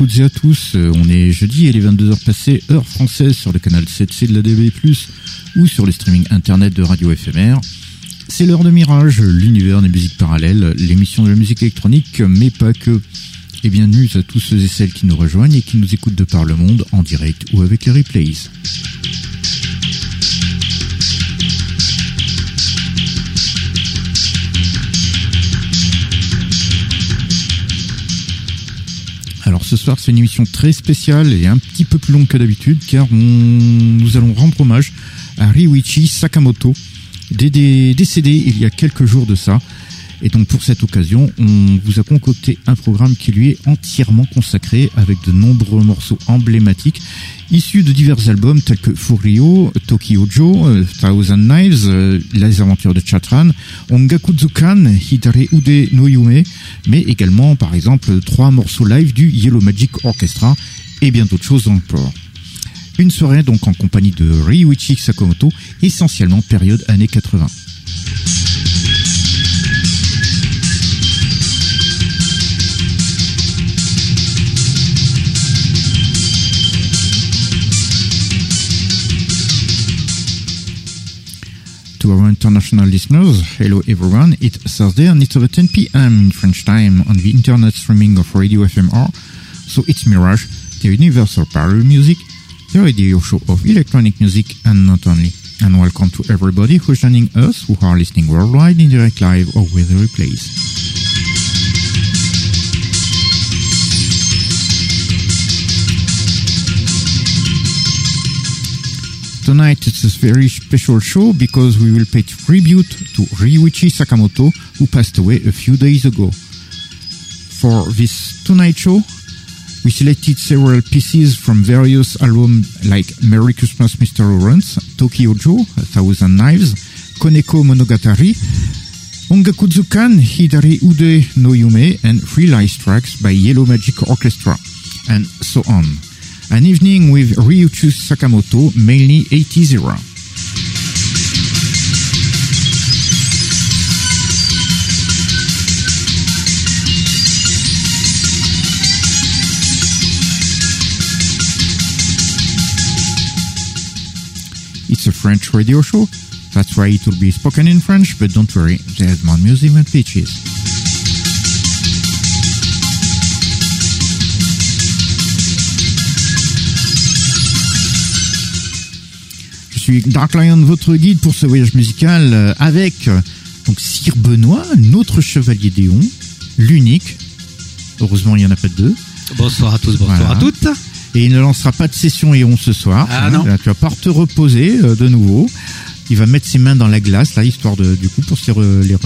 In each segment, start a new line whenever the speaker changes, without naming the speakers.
Toutes et à tous. Euh, On est jeudi et les 22h passées, heure française sur le canal 7C de la DB+, ou sur les streaming internet de Radio FMR. C'est l'heure de Mirage, l'univers des musiques parallèles, l'émission de la musique électronique, mais pas que. Et bienvenue à tous ceux et celles qui nous rejoignent et qui nous écoutent de par le monde, en direct ou avec les replays. Ce soir c'est une émission très spéciale et un petit peu plus longue que d'habitude car nous allons rendre hommage à Ryuichi Sakamoto, dé- dé- décédé il y a quelques jours de ça. Et donc pour cette occasion, on vous a concocté un programme qui lui est entièrement consacré avec de nombreux morceaux emblématiques issus de divers albums tels que Furio, Tokyo Joe, euh, Thousand Knives, euh, Les Aventures de Chatran, Ongakuzukan, Hidare Ude no Yume, mais également par exemple trois morceaux live du Yellow Magic Orchestra et bien d'autres choses encore. Une soirée donc en compagnie de Ryuichi Sakamoto, essentiellement période années 80. To our international listeners, hello everyone. It's Thursday and it's over 10 p.m. in French time on the internet streaming of Radio FMR. So it's Mirage, the universal parallel music, the radio show of electronic music and not only. And welcome to everybody who's joining us who are listening worldwide in direct live or with replays. Tonight it's a very special show because we will pay tribute to Ryuichi Sakamoto who passed away a few days ago. For this Tonight show, we selected several pieces from various albums like Merry Christmas Mr. Lawrence, Tokyo Joe, A Thousand Knives, Koneko Monogatari, Ongakuzukan, Hidari Ude no Yume, and three Lice tracks by Yellow Magic Orchestra, and so on. An evening with Ryuichi Sakamoto, mainly 80s era. It's a French radio show, that's why it will be spoken in French, but don't worry, there's more music than pitches. Suis Dark Lion, votre guide pour ce voyage musical euh, avec euh, donc Sir Benoît, notre chevalier d'Éon, l'unique. Heureusement, il n'y en a pas de deux.
Bonsoir à tous, bonsoir
Voilà.
à toutes.
Et il ne lancera pas de session Éon ce soir.
Ah, non.
Là, tu vas pas te reposer euh, de nouveau. Il va mettre ses mains dans la glace, là, histoire de, du coup, pour s'y re- les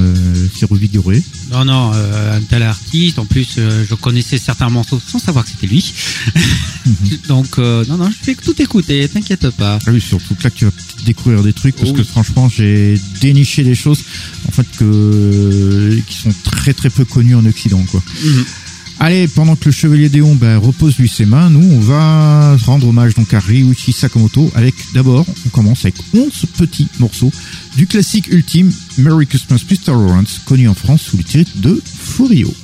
revigorer.
Non, non, euh, un tel artiste. En plus, euh, je connaissais certains morceaux sans savoir que c'était lui. Donc, euh, non, non, je fais que tout écouter, t'inquiète pas.
Ah oui, surtout que là, tu vas découvrir des trucs, parce
Oh
que
oui.
franchement, j'ai déniché des choses, en fait, que, qui sont très très peu connues en Occident, quoi.
Mhm.
Allez, pendant que le chevalier d'Éon ben, repose lui ses mains, nous, on va rendre hommage à Ryuichi Sakamoto avec, d'abord, on commence avec 11 petits morceaux du classique ultime Merry Christmas Mr. Lawrence, connu en France sous le titre de Furio.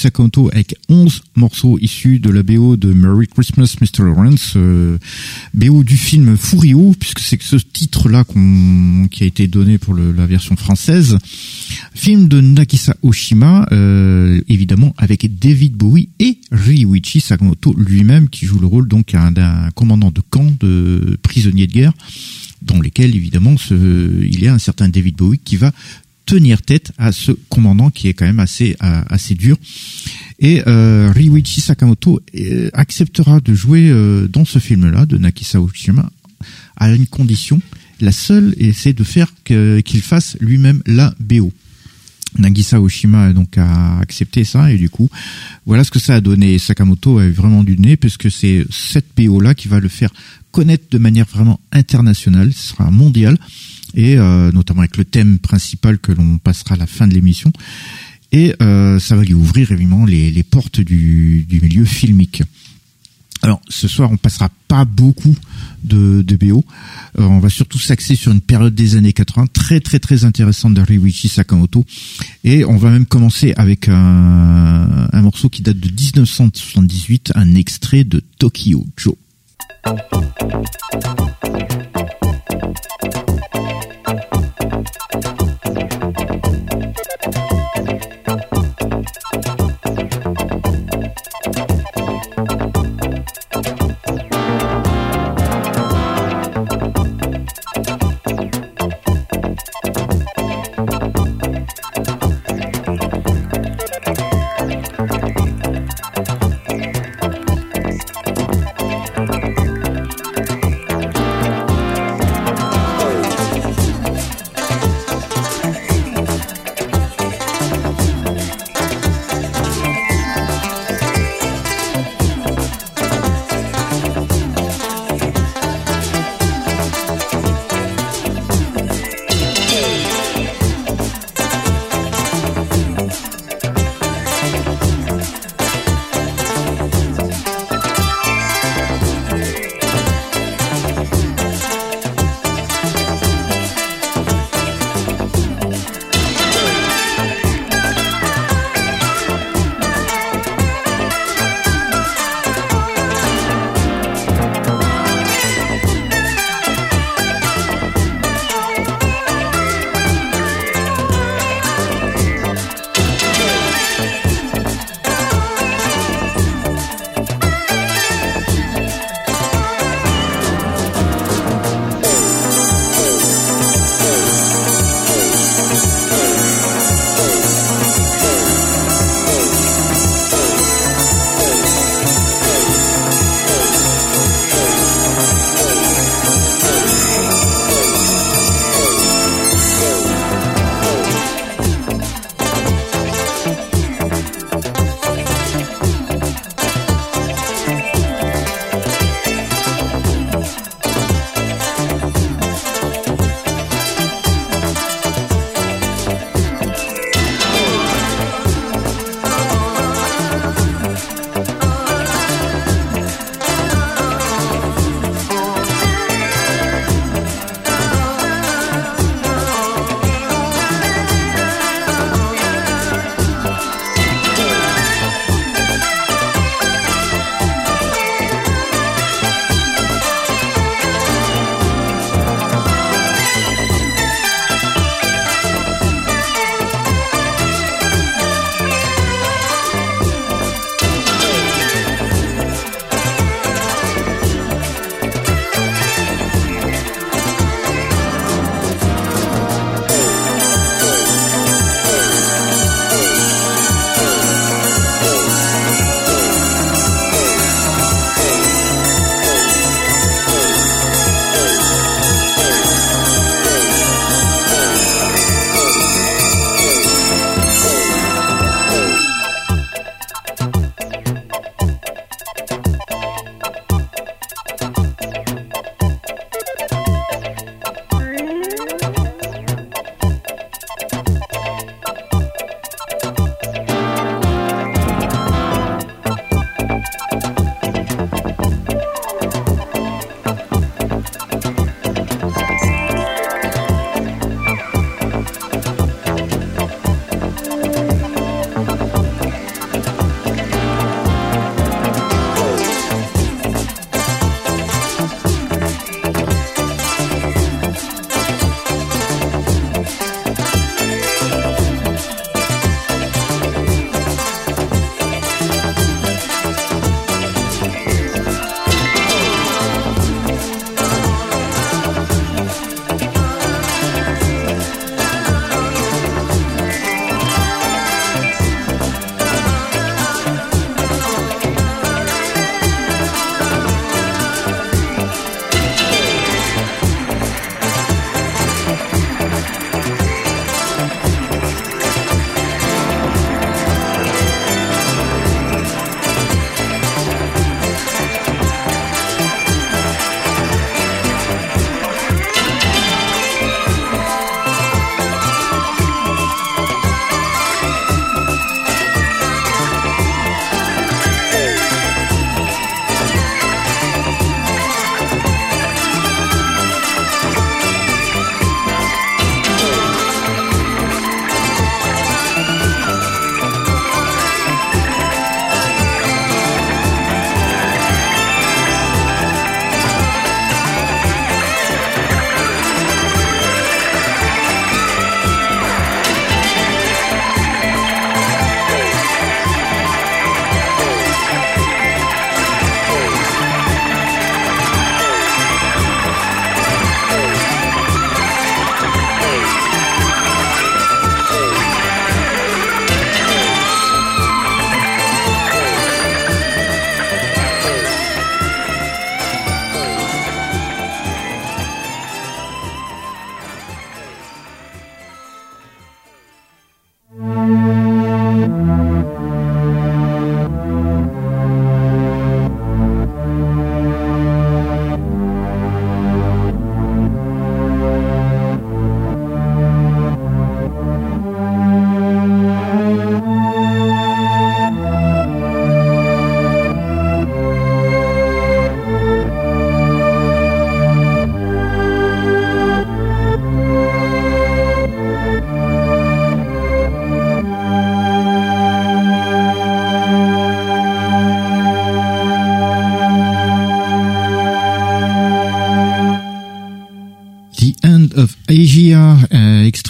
Sakamoto avec 11 morceaux issus de la BO de Merry Christmas Mr. Lawrence, euh, BO du film Furio, puisque c'est ce titre-là qui a été donné pour la version française. Film de Nagisa Oshima, euh, évidemment avec David Bowie et Ryuichi Sakamoto lui-même qui joue le rôle donc d'un commandant de camp de prisonniers de guerre dans lesquels évidemment il y a un certain David Bowie qui va tenir tête à ce commandant qui est quand même assez euh, assez dur. Et euh, Ryuichi Sakamoto euh, acceptera de jouer euh, dans ce film-là de Nakisa Oshima à une condition. La seule, et c'est de faire qu'il fasse lui-même la BO. Nagisa Oshima a donc accepté ça et du coup voilà ce que ça a donné. Sakamoto a eu vraiment du nez puisque c'est cette BO là qui va le faire connaître de manière vraiment internationale, ce sera mondial et euh, notamment avec le thème principal que l'on passera à la fin de l'émission. Et euh, ça va lui ouvrir évidemment les, portes du, milieu filmique. Alors ce soir on passera pas beaucoup de, de BO, euh, on va surtout s'axer sur une période des années 80 très très très intéressante de Ryuichi Sakamoto et on va même commencer avec un morceau qui date de 1978, un extrait de Tokyo Joe.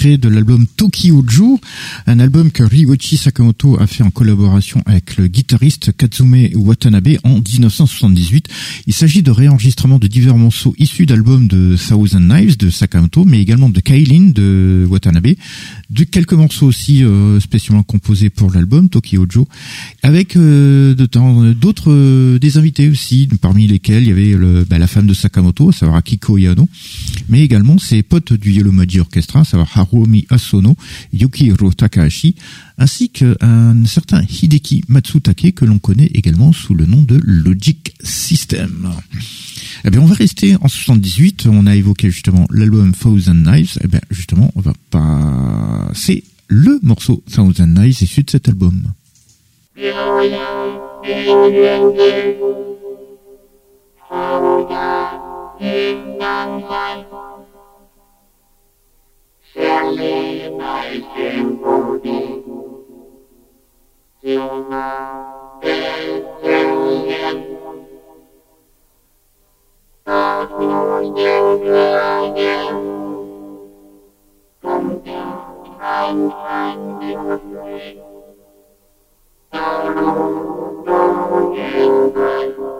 De l'album Tokyo un album que Ryuichi Sakamoto a fait en collaboration avec le guitariste Katsume Watanabe en 1978. Il s'agit de réenregistrements de divers morceaux issus d'albums de Thousand Knives de Sakamoto, mais également de Kailin de Watanabe, de quelques morceaux aussi euh, spécialement composés pour l'album Tokyo Joe, avec euh, d'autres euh, des invités aussi, parmi lesquels il y avait le, bah, la femme de Sakamoto, à savoir Akiko Yano, mais également ses potes du Yellow Magic Orchestra, à savoir Harumi Asono, Yukihiro Takahashi, ainsi qu'un certain Hideki Matsutake que l'on connaît également sous le nom de Logic System. Eh bien, on va rester en 78. On a évoqué justement l'album Thousand Knives. Eh bien, justement, on va passer le morceau Thousand Knives issu de cet album. in my life. Sally and I came for me. Till now, they tell him. But you're never again. Come down and find your way. Don't go, don't get back.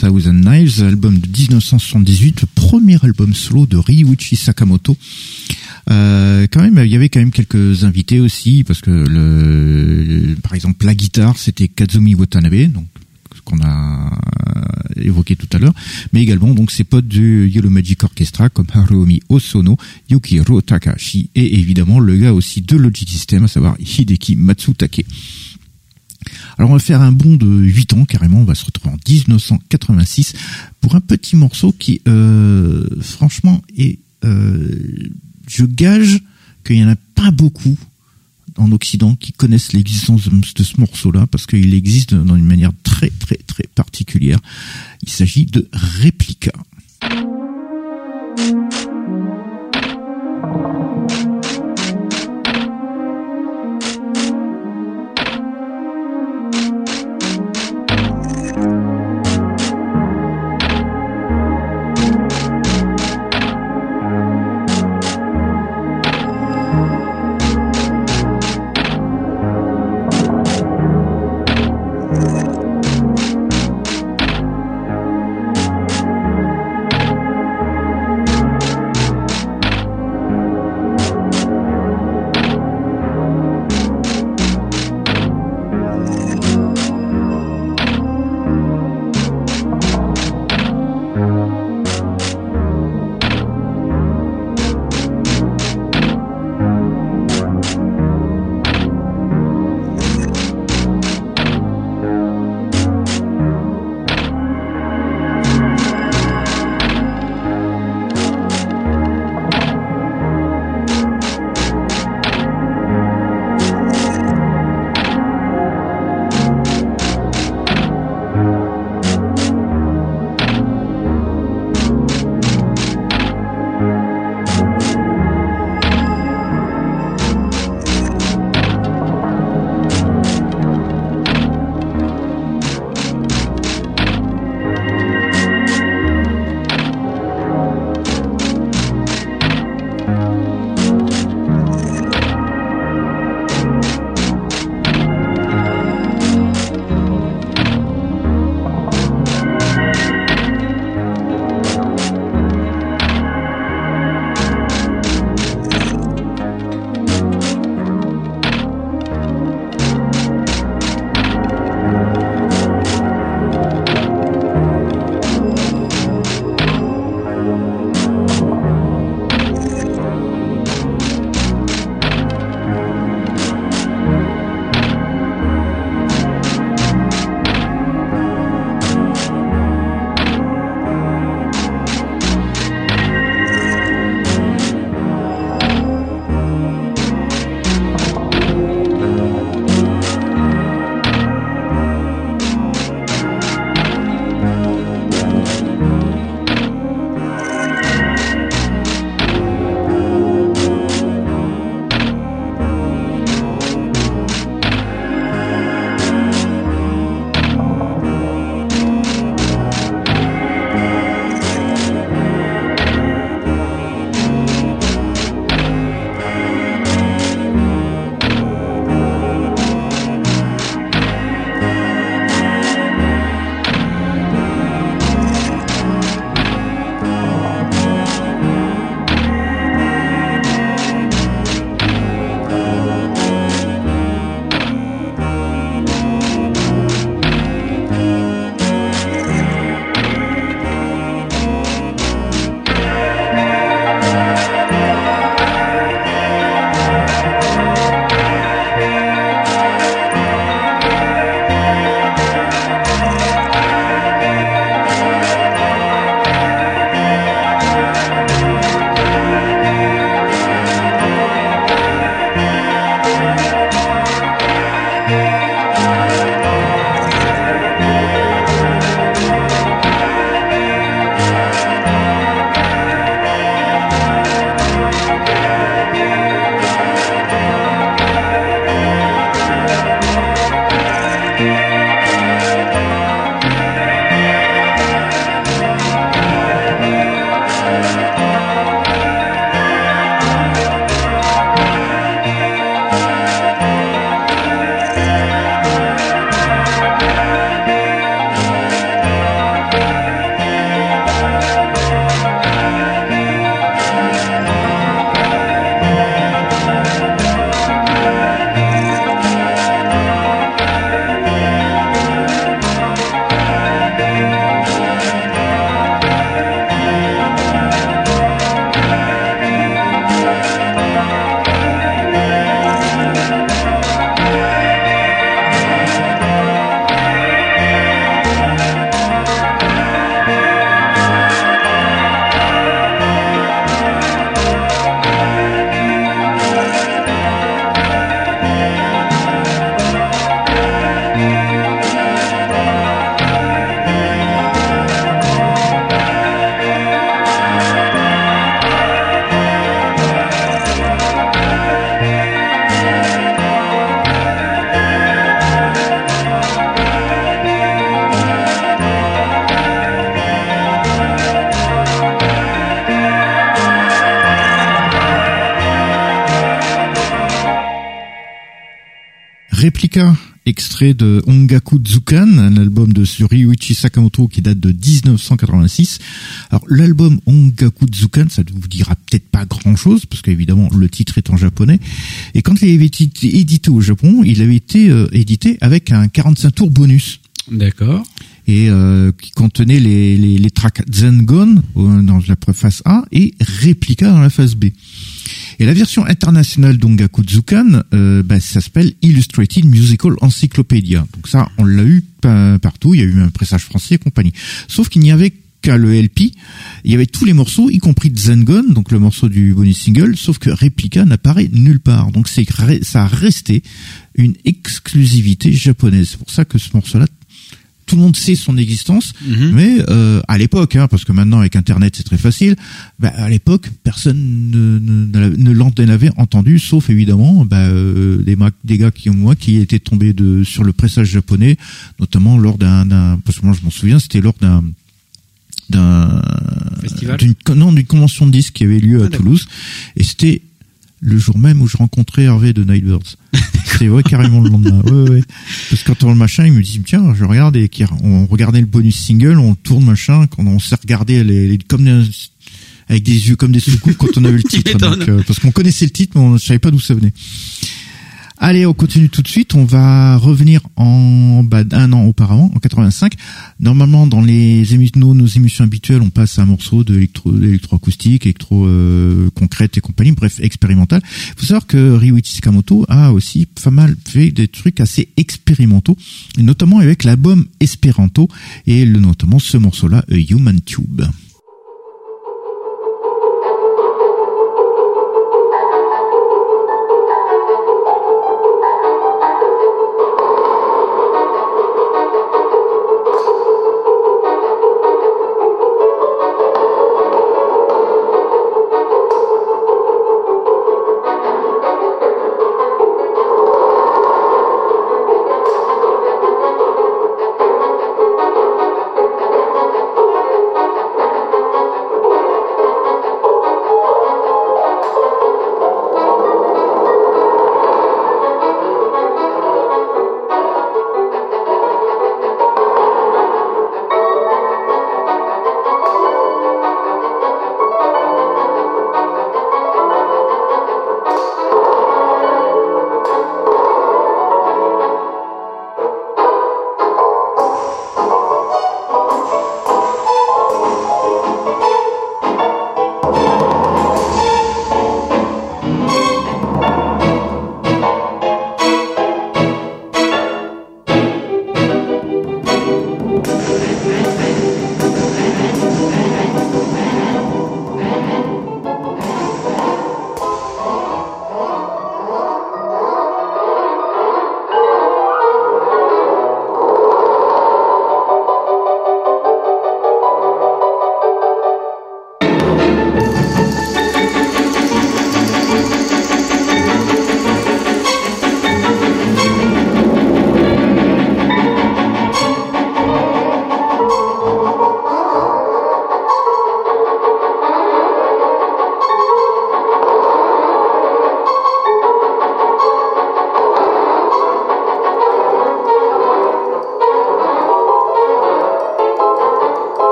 Thousand Knives, album de 1978, le premier album solo de Ryuichi Sakamoto. Euh, quand même, il y avait quand même quelques invités aussi, parce que par exemple la guitare, c'était Kazumi Watanabe, donc qu'on a évoqué tout à l'heure, mais également donc ses potes du Yellow Magic Orchestra comme Haruomi Osono, Yukiro Takashi et évidemment le gars aussi de Logic System, à savoir Hideki Matsutake. Alors on va faire un bond de 8 ans carrément, on va se retrouver 1986 pour un petit morceau qui euh, franchement est euh, je gage qu'il n'y en a pas beaucoup en Occident qui connaissent l'existence de ce morceau-là parce qu'il existe dans une manière très très très particulière. Il s'agit de. Réplica, extrait de Ongaku Zukan, un album de Ryuichi Sakamoto qui date de 1986. Alors l'album Ongaku Zukan, ça ne vous dira peut-être pas grand-chose parce qu'évidemment le titre est en japonais. Et quand il avait été édité au Japon, il avait été euh, édité avec un 45 tours bonus.
D'accord.
Et euh, qui contenait les, les, les tracks Zengon euh, dans la préface A et Replica dans la phase B. Et la version internationale d'Ongaku Zukan, euh, bah, ça s'appelle Illustrated Musical Encyclopedia. Donc ça, on l'a eu partout. Il y a eu un pressage français et compagnie. Sauf qu'il n'y avait qu'à le il y avait tous les morceaux, y compris Zengon, donc le morceau du bonus single, sauf que Replica n'apparaît nulle part. Donc c'est ça a resté une exclusivité japonaise. C'est pour ça que ce morceau-là tout le monde sait son existence,
Mhm.
mais euh, à l'époque, hein, parce que maintenant avec Internet c'est très facile, bah, à l'époque personne ne, ne, ne l'en avait entendu, sauf évidemment bah, euh, des, gars qui moi qui étaient tombés de sur le pressage japonais, notamment lors d'un, parce que moi je m'en souviens, c'était lors d'un d'un d'une non d'une convention de disques qui avait lieu
Ah,
à
d'accord.
Toulouse, et c'était le jour même où je rencontrais Hervé de Nightbirds. C'est vrai carrément le lendemain. Ouais, ouais. Parce que quand on le machin, il me dit tiens, je regarde et on regardait le bonus single, on tourne machin, quand on s'est regardé les, les- comme des- avec des yeux comme des soucoupes quand on avait le titre. Donc, euh, parce qu'on connaissait le titre, mais on ne savait pas d'où ça venait. Allez, on continue tout de suite. On va revenir en bah, un an auparavant, en 85. Normalement, dans les émissions, nos, émissions habituelles, on passe à un morceau de électro, électroacoustique, électro euh, et compagnie, bref, expérimental. Il faut savoir que Ryuichi Sakamoto a aussi pas mal fait des trucs assez expérimentaux, notamment avec l'album Esperanto et le, notamment ce morceau-là, Human Tube.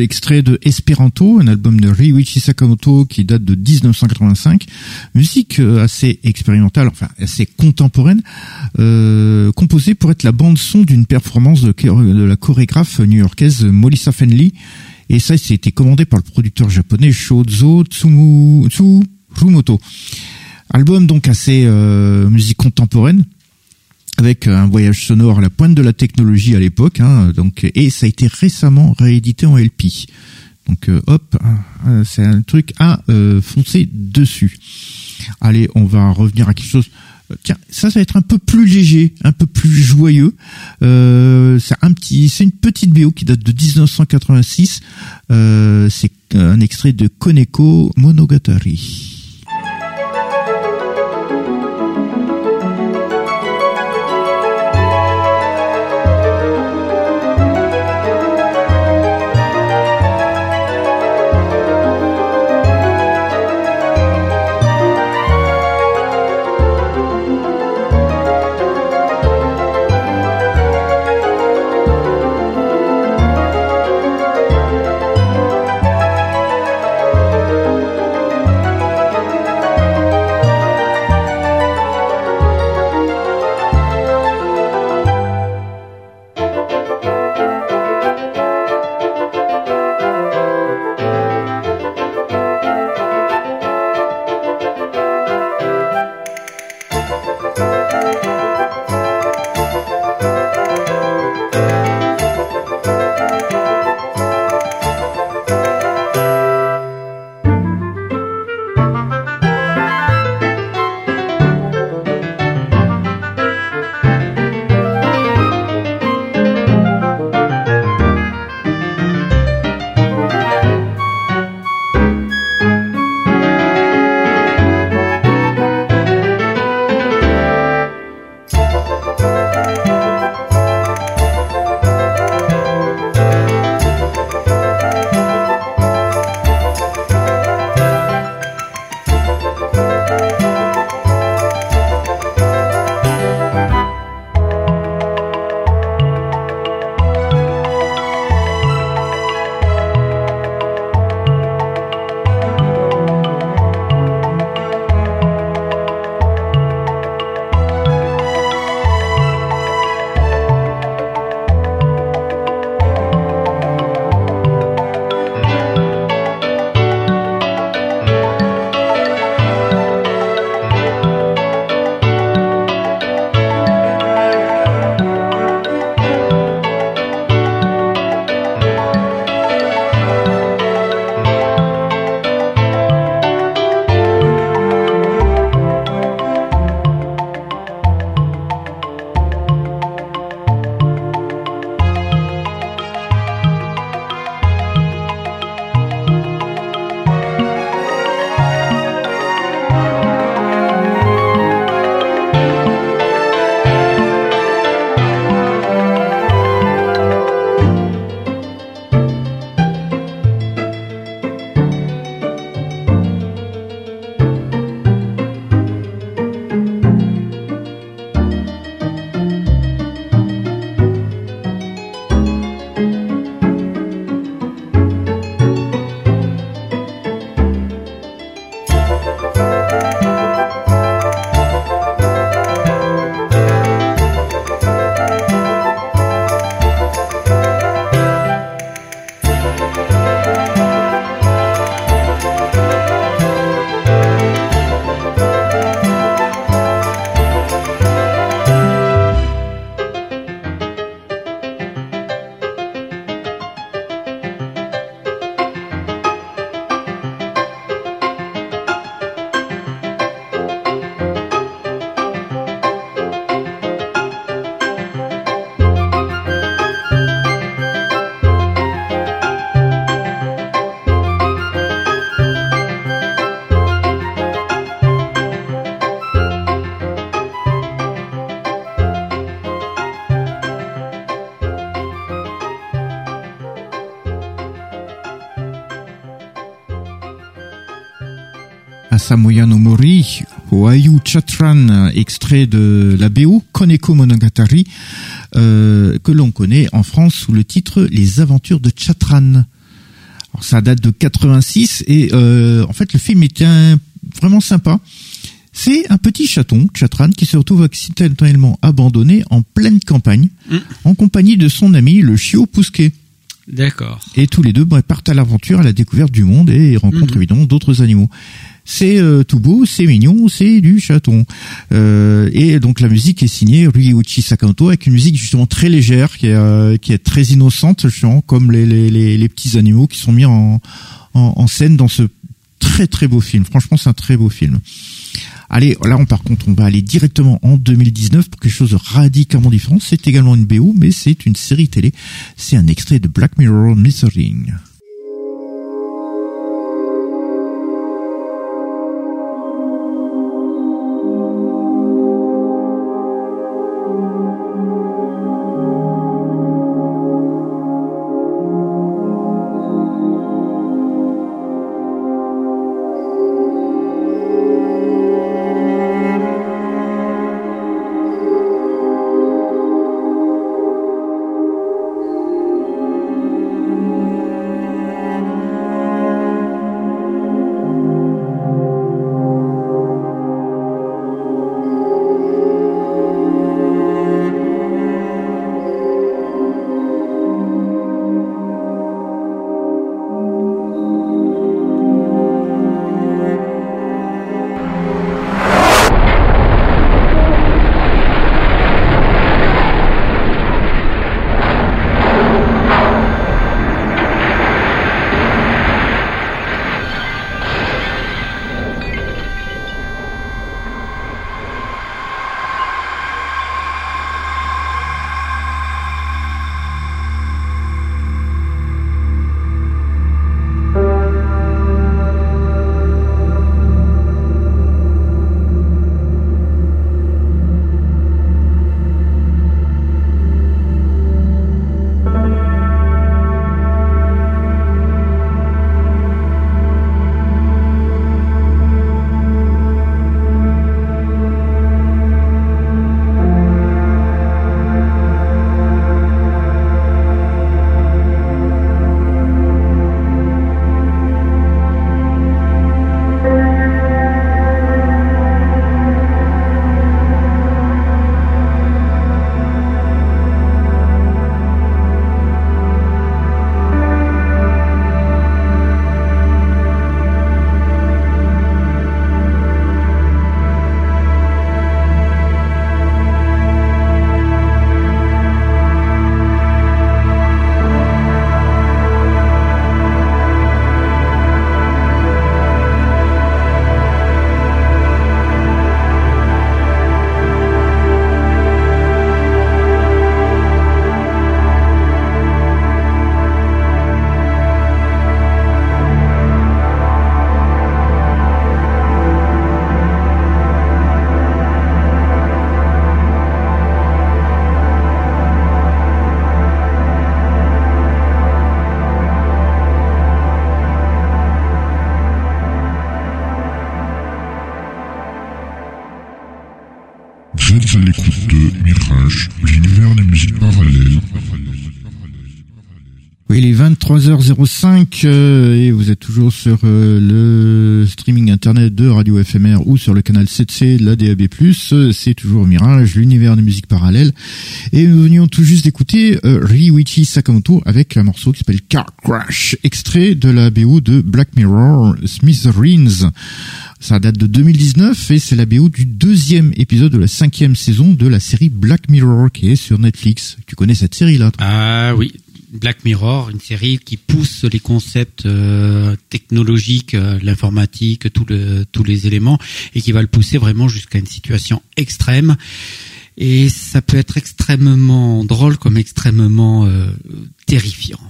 Extrait de Esperanto, un album de Ryuichi Sakamoto qui date de 1985. Musique euh, assez expérimentale, enfin assez contemporaine, euh, composée pour être la bande son d'une performance de, la chorégraphe new-yorkaise Molissa Fenley. Et ça, c'était commandé par le producteur japonais Shozo Tsurumoto. Album donc assez euh, musique contemporaine avec un voyage sonore à la pointe de la technologie à l'époque, hein, donc et ça a été récemment réédité en LP. Donc euh, hop, euh, c'est un truc à euh, foncer dessus. Allez, on va revenir à quelque chose. Tiens, ça, ça va être un peu plus léger, un peu plus joyeux. c'est un petit, c'est une petite BO qui date de 1986. c'est un extrait de Koneko Monogatari. Samoya no Mori, Oayu Chatran, extrait de la BO Koneko Monogatari, euh, que l'on connaît en France sous le titre Les Aventures de Chatran. Alors ça date de 86 et euh, en fait le film est un, vraiment sympa. C'est un petit chaton, Chatran, qui se retrouve accidentellement abandonné en pleine campagne,
Mm.
en compagnie de son ami le chiot Pousquet.
D'accord.
Et tous les deux bah, partent à l'aventure, à la découverte du monde et rencontrent
Mhm.
évidemment d'autres animaux. C'est euh, tout beau, c'est mignon, c'est du chaton. Euh, et donc la musique est signée Ryuichi Sakamoto avec une musique justement très légère, qui est, euh, qui est très innocente, justement, comme les, les, les, les petits animaux qui sont mis en, en, scène dans ce très très beau film. Franchement, c'est un très beau film. Allez, là, on, par contre, on va aller directement en 2019 pour quelque chose de radicalement différent. C'est également une BO, mais c'est une série télé. C'est un extrait de Black Mirror Missing.
De
Radio FMR ou sur le canal 7C de la DAB+. C'est toujours Mirage, l'univers des musiques parallèles. Et nous venions tout juste d'écouter euh, Sakamoto avec un morceau qui s'appelle Car Crash, extrait de la BO de Black Mirror Smithereens. Ça date de 2019 et c'est la BO du deuxième épisode de la cinquième saison de la série Black Mirror qui est sur Netflix. Tu connais cette série là
Ah oui, Black Mirror, une série qui pousse les concepts euh, technologiques, euh, l'informatique, tous les éléments, et qui va le pousser vraiment jusqu'à une situation extrême. Et ça peut être extrêmement drôle comme extrêmement euh, terrifiant.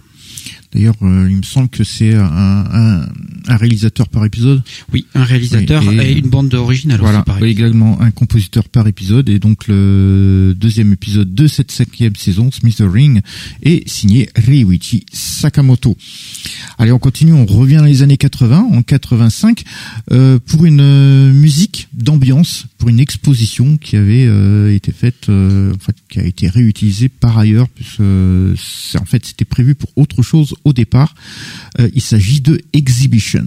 D'ailleurs, euh, il me semble que c'est un, un, un, réalisateur par épisode.
Oui, un réalisateur et, une bande originale
voilà,
aussi,
également un compositeur par épisode. Et donc le deuxième épisode de cette cinquième saison, Smith Ring, est signé Ryuichi Sakamoto. Allez, on continue, on revient dans les années 80, en 85, euh, pour une euh, musique d'ambiance, pour une exposition qui avait euh, été faite, euh, en fait, qui a été réutilisée par ailleurs, puisque en fait c'était prévu pour autre chose au départ. il s'agit de Exhibition.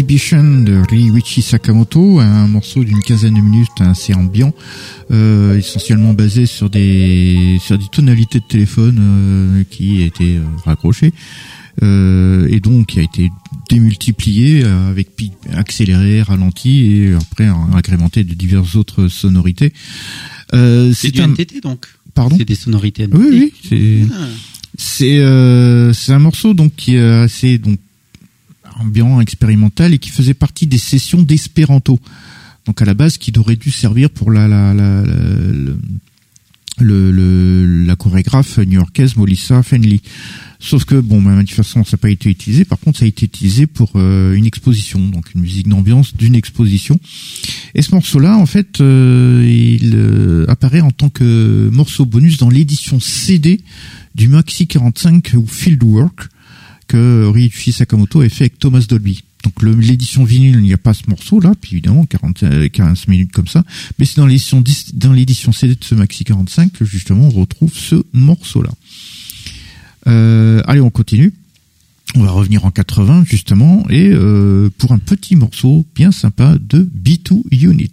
Exhibition de Ryuichi Sakamoto, un morceau d'une quinzaine de minutes assez ambiant, euh, essentiellement basé sur des sur des tonalités de téléphone euh, qui étaient euh, raccrochées euh, et donc qui a été démultiplié avec accéléré, ralenti et après agrémenté de diverses autres sonorités.
C'est du un... NTT donc.
Pardon.
C'est des sonorités NTT.
Oui, oui. C'est ah. c'est un morceau donc qui est assez donc ambiant, expérimental et qui faisait partie des sessions d'espéranto. Donc à la base, qui aurait dû servir pour la la, la, la le, le, la chorégraphe new-yorkaise Melissa Fenley. Sauf que bon, bah, de toute façon, ça n'a pas été utilisé. Par contre, ça a été utilisé pour euh, une exposition, donc une musique d'ambiance d'une exposition. Et ce morceau-là, en fait, euh, il euh, apparaît en tant que morceau bonus dans l'édition CD du Maxi 45 ou Fieldwork que Ryuichi Sakamoto a fait avec Thomas Dolby. Donc l'édition vinyle, il n'y a pas ce morceau-là, puis évidemment 40, 15 minutes comme ça, mais c'est dans l'édition dans l'édition CD de ce Maxi 45 que justement on retrouve ce morceau-là. Euh, allez, on continue. On va revenir en 80 justement et euh, pour un petit morceau bien sympa de B2 Unit.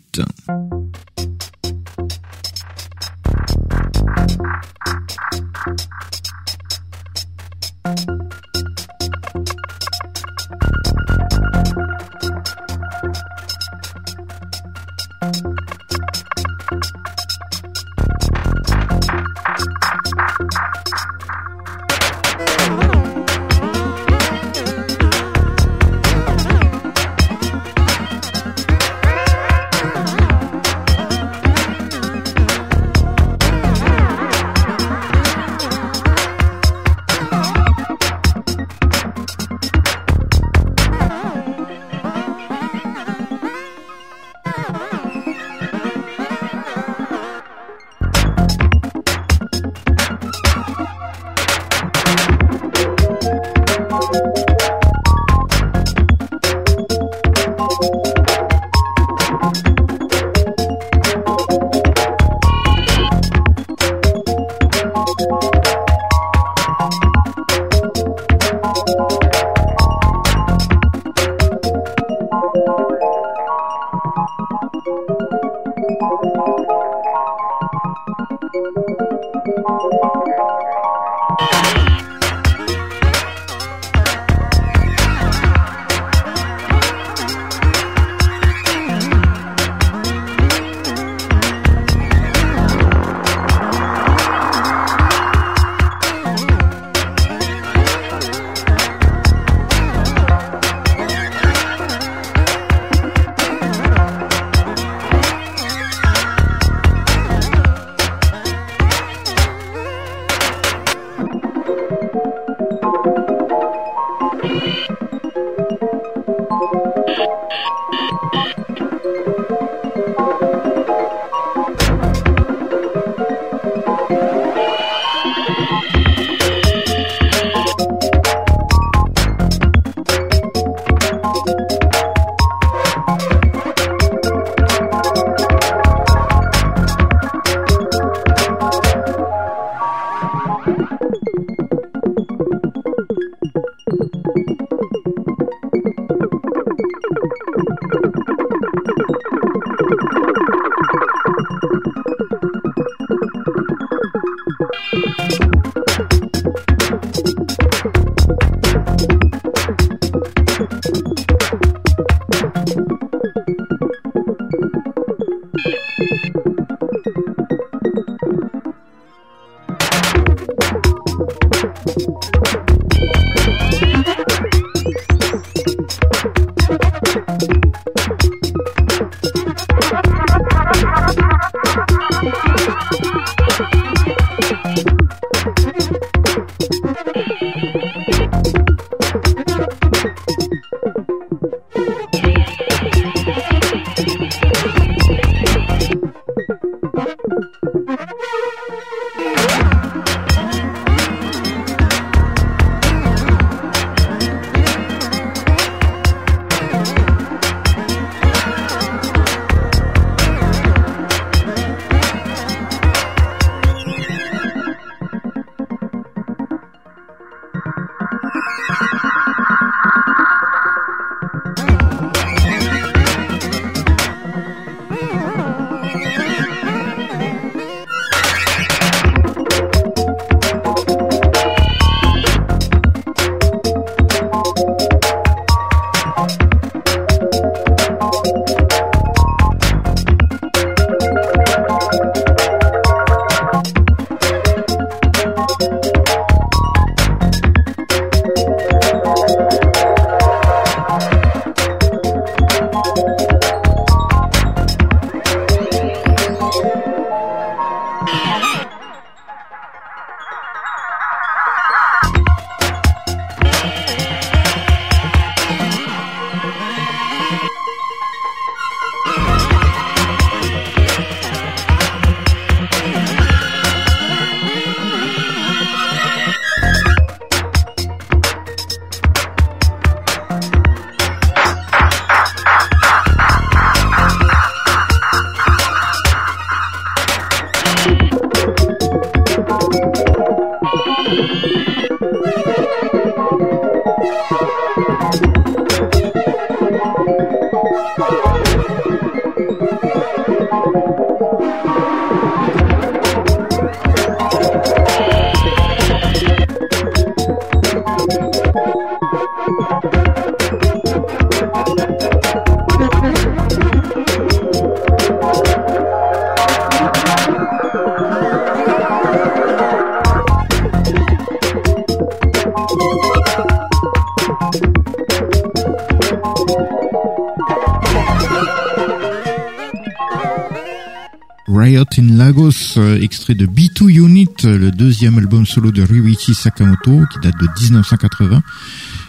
Riot in Lagos, euh, extrait de B2 Unit, le deuxième album solo de Ryuichi Sakamoto, qui date de 1980.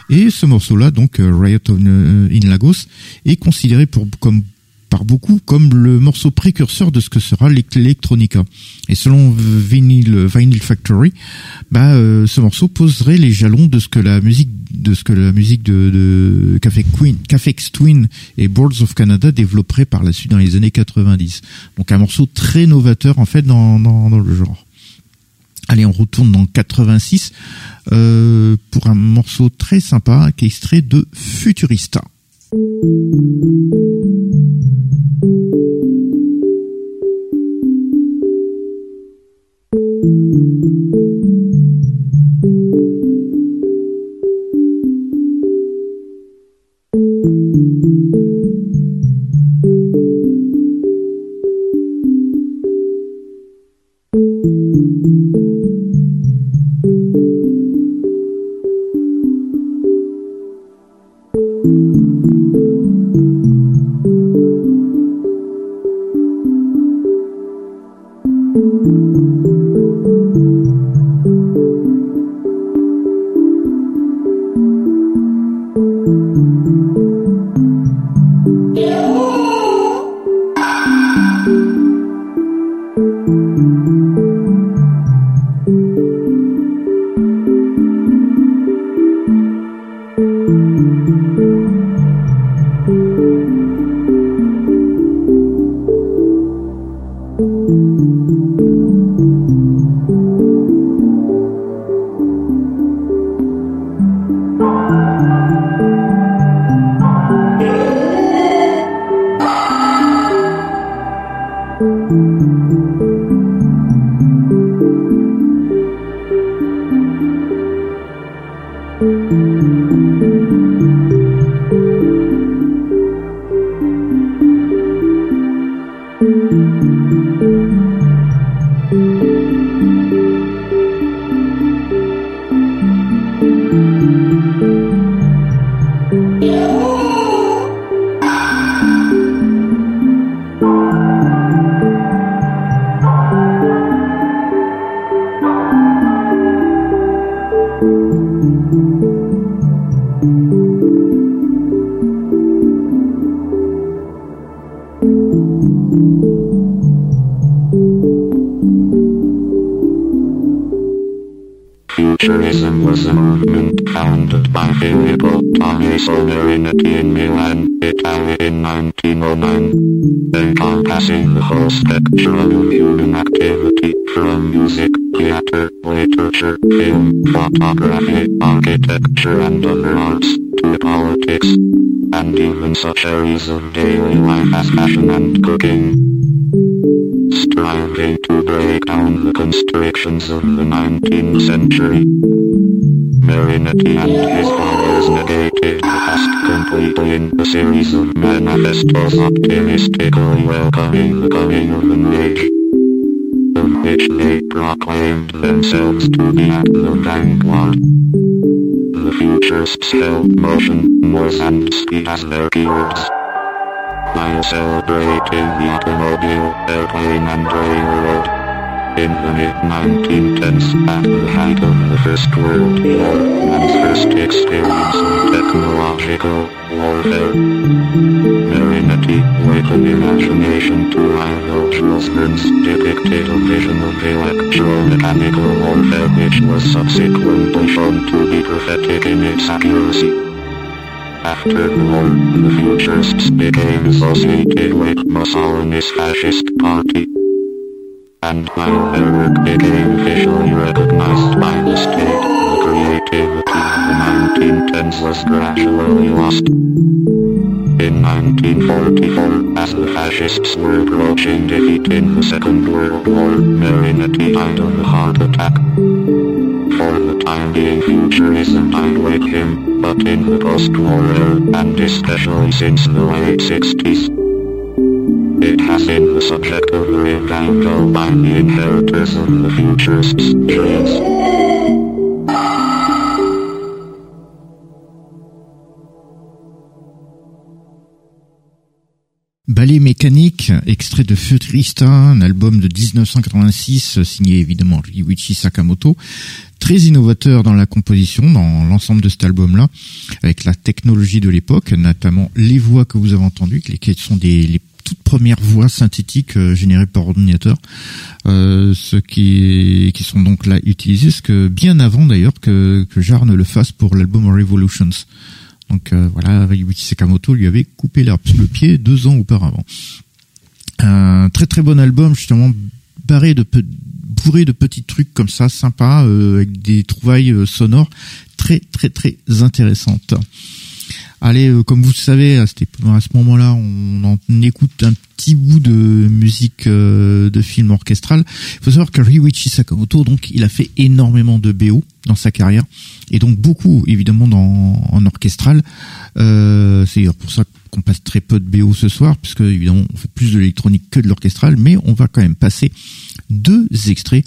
Et ce morceau-là, donc euh, Riot euh, in Lagos, est considéré pour, comme par beaucoup comme le morceau précurseur de ce que sera l'electronica. Et selon Vinyl, Factory, bah, euh, ce morceau poserait les jalons de ce que la musique de ce que la musique de, de Café Queen, Cafex Twin et Boards of Canada développerait par la suite dans les années 90. Donc un morceau très novateur en fait dans, dans, dans le genre. Allez, on retourne dans 86 euh, pour un morceau très sympa qui est extrait de Futurista.
Thank you. Manifest
World War, Manifest Experience in Technological Warfare. Marinetti, awaken imagination to rival Schwarzman's depicted a vision of electromechanical warfare which was subsequently shown to be prophetic in its accuracy. After the war, the futurists became associated with Mussolini's fascist party. And while their work became Was gradually lost. In 1944, as the fascists were approaching defeat in the Second World War, Marinetti died of a heart attack. For the time being futurism died with him, but in the post-war era, and especially since the late 60s, it has been the subject of revival by the inheritors of the futurists' dreams.
De Futurista, un album de 1986 signé évidemment Ryuichi Sakamoto, très innovateur dans la composition, dans l'ensemble de cet album-là, avec la technologie de l'époque, notamment les voix que vous avez entendues, qui sont des les toutes premières voix synthétiques euh, générées par ordinateur, euh, ce qui qui sont donc là utilisées, ce que bien avant d'ailleurs que que le fasse pour l'album Revolutions. Donc euh, voilà, Ryuichi Sakamoto lui avait coupé le pied deux ans auparavant. Un très très bon album justement barré de bourré de petits trucs comme ça, sympa, euh, avec des trouvailles euh, sonores très très très intéressantes. Allez, comme vous le savez, à, ce moment-là, on en écoute un petit bout de musique de film orchestral. Il faut savoir que Ryuichi Sakamoto, donc, il a fait énormément de BO dans sa carrière et donc beaucoup évidemment dans, en orchestral. Euh, c'est pour ça qu'on passe très peu de BO ce soir, puisque évidemment on fait plus de l'électronique que de l'orchestral, mais on va quand même passer deux extraits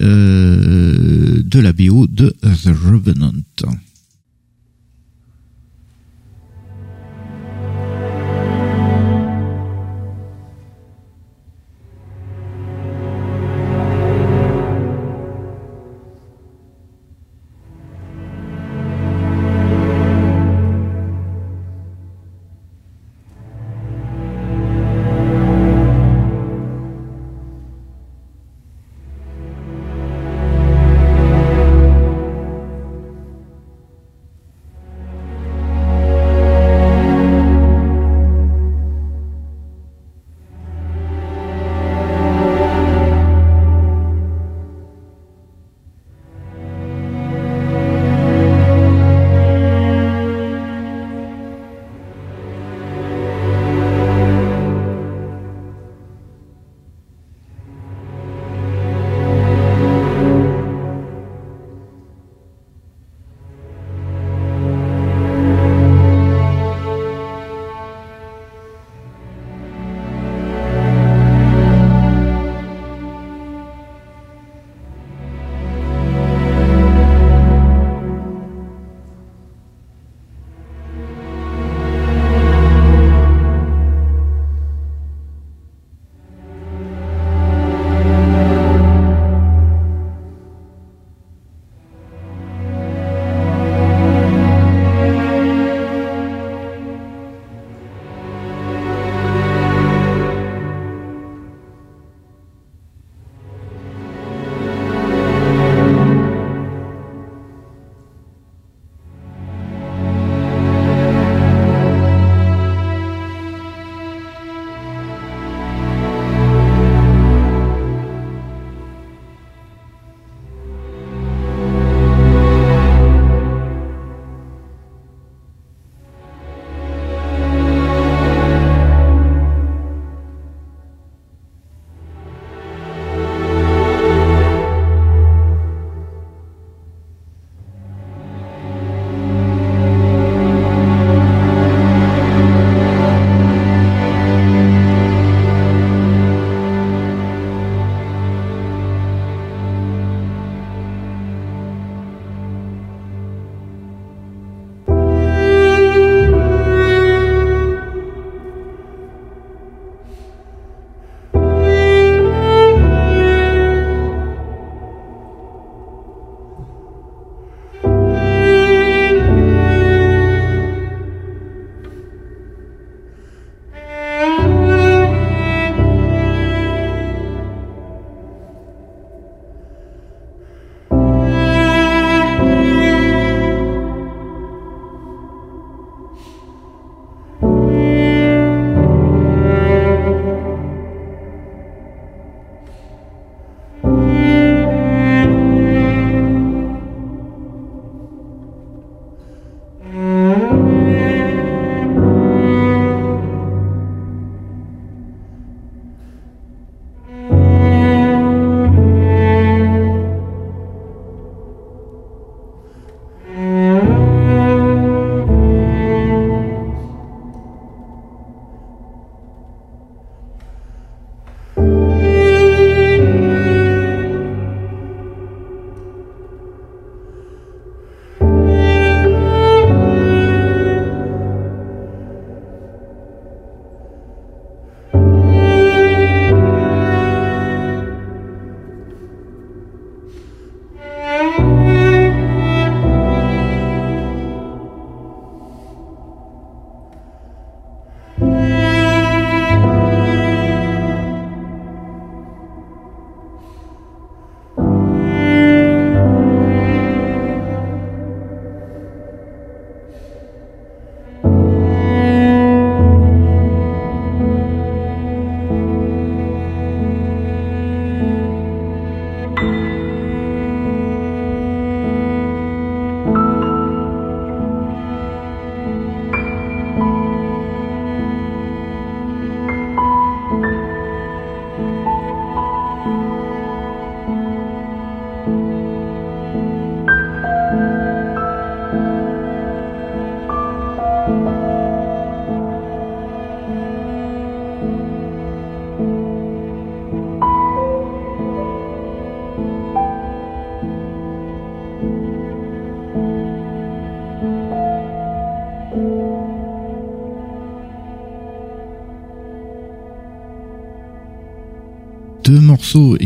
euh, de la BO de The Revenant.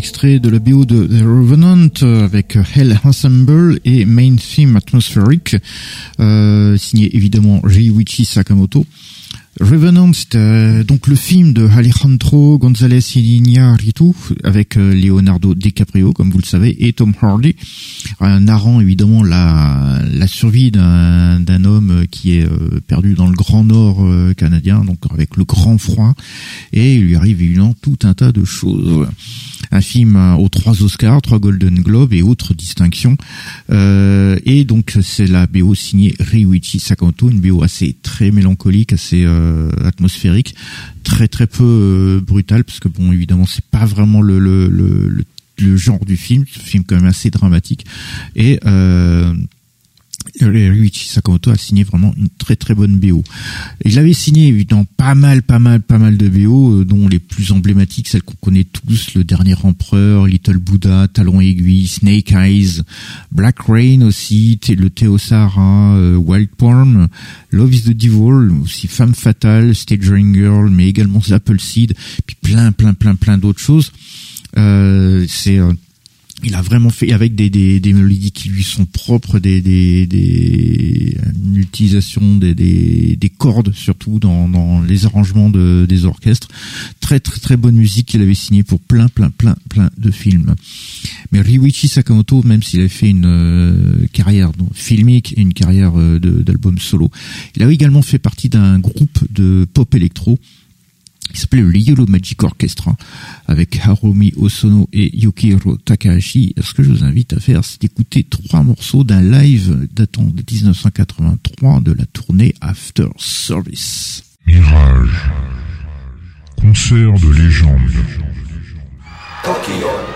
Extraits de la BO de The Revenant avec Hell Ensemble et Main Theme Atmospheric, euh, signé évidemment Reiichi Sakamoto. Revenant, c'est euh, donc le film de Alejandro González Iñárritu avec euh, Leonardo DiCaprio, comme vous le savez, et Tom Hardy, euh, narrant évidemment la, la survie d'un homme qui est perdu dans le grand nord canadien, donc avec le grand froid, et il lui arrive évidemment tout un tas de choses un film aux trois Oscars, trois Golden Globes et autres distinctions. Euh, et donc c'est la BO signée Ryuichi Sakamoto, une BO assez très mélancolique, assez euh, atmosphérique, très très peu euh, brutale parce que bon évidemment c'est pas vraiment le, le, le, le, genre du film, film quand même assez dramatique et euh, Ryuichi Sakamoto a signé vraiment une très très bonne BO. Il avait signé évidemment pas mal, pas mal, pas mal de BO, euh, dont les plus emblématiques, celles qu'on connaît tous, Le Dernier Empereur, Little Buddha, Talon Aiguille, Snake Eyes, Black Rain aussi, le Théo Sahara, euh, Wild Porn, Love is the Devil, aussi Femme Fatale, Staging Girl, mais également Seed, puis plein, plein, plein, plein d'autres choses. Euh, c'est il a vraiment fait avec des, des, des, mélodies qui lui sont propres, des, des, des une utilisation des, des, des cordes surtout dans, dans les arrangements de, des orchestres. Très très très bonne musique qu'il avait signée pour plein plein plein plein de films. Mais Ryuichi Sakamoto, même s'il a fait une euh, carrière filmique et une carrière euh, d'album solo, il a également fait partie d'un groupe de pop électro qui s'appelait le Yellow Magic Orchestra avec Harumi Osono et Yukihiro Takahashi. Ce que je vous invite à faire, c'est d'écouter trois morceaux d'un live datant de 1983 de la tournée After Service?
Mirage. Concert de légende. Tokyo.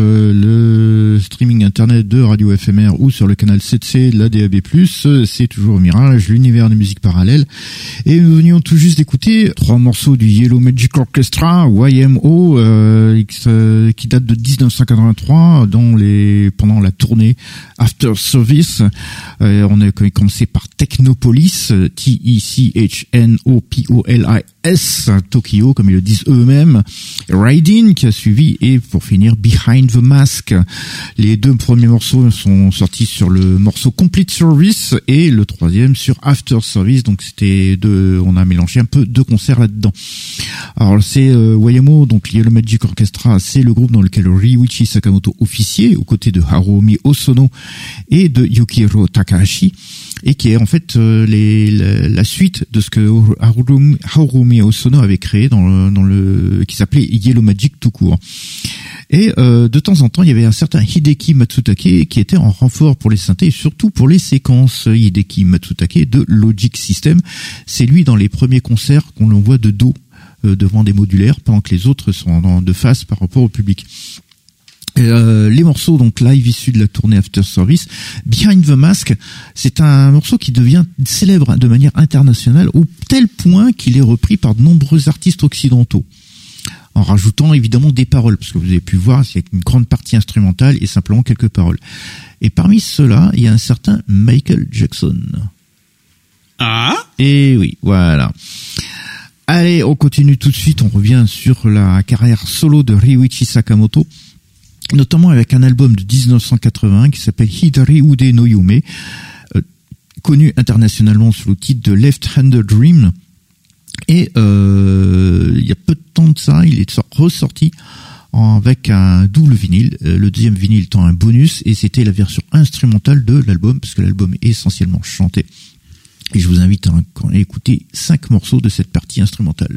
Le streaming internet de Radio FMR ou sur le canal 7C de la DAB+. C'est toujours Mirage, l'univers des musiques parallèles. Et nous venions tout juste d'écouter trois morceaux du Yellow Magic Orchestra, YMO, euh, euh, qui date de 1983, dans les, pendant la tournée After Service. on a commencé par Technopolis, T-E-C-H-N-O-P-O-L-I-S, Tokyo, comme ils le disent eux-mêmes. Riding, qui a suivi, et pour finir, Behind the Mask. Les deux premiers morceaux sont sortis sur le morceau Complete Service et le troisième sur After Service. Donc c'était deux, on a mélangé un peu deux concerts là-dedans. Alors c'est euh, Wayamo, donc Yellow Magic Orchestra, c'est le groupe dans lequel Ryuichi Sakamoto officier, aux côtés de Harumi Osono et de Yukihiro Takahashi et qui est en fait euh, la, suite de ce que Harumi, Osono avait créé dans le, dans le qui s'appelait Yellow Magic tout court. Et euh, de temps en temps, il y avait un certain Hideki Matsutake qui était en renfort pour les synthés et surtout pour les séquences. Hideki Matsutake de Logic System, c'est lui dans les premiers concerts qu'on l'envoie de dos euh, devant des modulaires pendant que les autres sont de face par rapport au public. Euh, les morceaux donc live issus de la tournée After Service, Behind the Mask, c'est un morceau qui devient célèbre de manière internationale au tel point qu'il est repris par de nombreux artistes occidentaux. En rajoutant évidemment des paroles, parce que vous avez pu voir, c'est une grande partie instrumentale et simplement quelques paroles. Et parmi ceux-là, il y a un certain Michael Jackson.
Ah
Et oui, voilà. Allez, on continue tout de suite, on revient sur la carrière solo de Ryuichi Sakamoto notamment avec un album de 1980 qui s'appelle Hidari Ude no Yume, euh, connu internationalement sous le titre de Left Handed Dream. Et euh, il y a peu de temps de ça, il est ressorti avec un double vinyle, euh, le deuxième vinyle étant un bonus, et c'était la version instrumentale de l'album, parce que l'album est essentiellement chanté. Et je vous invite à écouter cinq morceaux de cette partie instrumentale.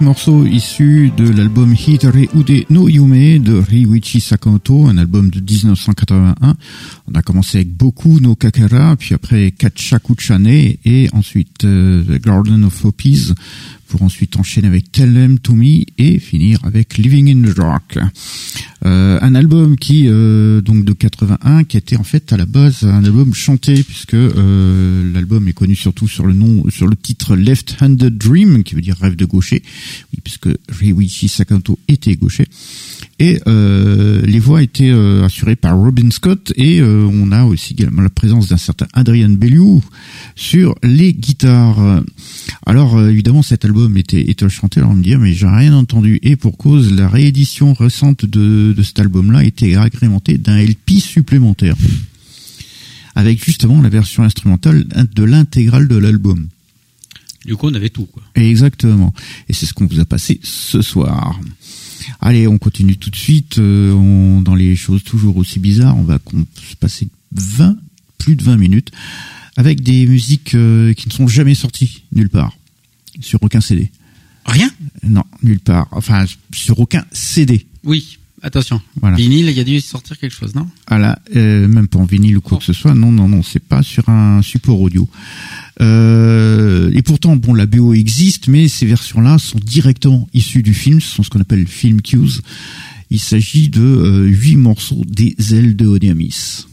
Cinq morceaux issus de l'album Hitare Ude no Yume de Ryuichi Sakamoto, un album de 1981. On a commencé avec beaucoup no Kakara, puis après Kachakuchane et ensuite euh, The Garden of Poppies pour ensuite enchaîner avec Tell Them To et finir avec Living in the Dark. Euh, un album qui euh, donc de 81 qui était en fait à la base un album chanté puisque euh, l'album est connu surtout sur le nom sur le titre Left Handed Dream qui veut dire rêve de gaucher. Oui puisque Ryuichi Sakamoto était gaucher et euh, les voix étaient euh, assurées par Robin Scott et euh, on a aussi également la présence d'un certain Adrian Bellew sur les guitares. Alors évidemment cet album était, était chanté, alors on me dit ah, mais j'ai rien entendu et pour cause la réédition récente de, de cet album-là était agrémentée d'un LP supplémentaire avec justement la version instrumentale de l'intégrale de l'album.
Du coup, on avait tout, quoi.
Exactement. Et c'est ce qu'on vous a passé ce soir. Allez, on continue tout de suite. Euh, on, dans les choses toujours aussi bizarres, on va se passer 20, plus de 20 minutes avec des musiques euh, qui ne sont jamais sorties nulle part, sur aucun CD.
Rien?
Non, nulle part. Enfin, sur aucun CD.
Oui, attention. Voilà. Vinyle, il y a dû sortir quelque chose, non?
Ah là, euh, même pas en vinyle ou quoi que ce soit. Non, non, non, c'est pas sur un support audio. Euh, et pourtant, bon, la BO existe, mais ces versions-là sont directement issues du film. Ce sont ce qu'on appelle film cues. Il s'agit de euh, huit morceaux des ailes de Oniamis.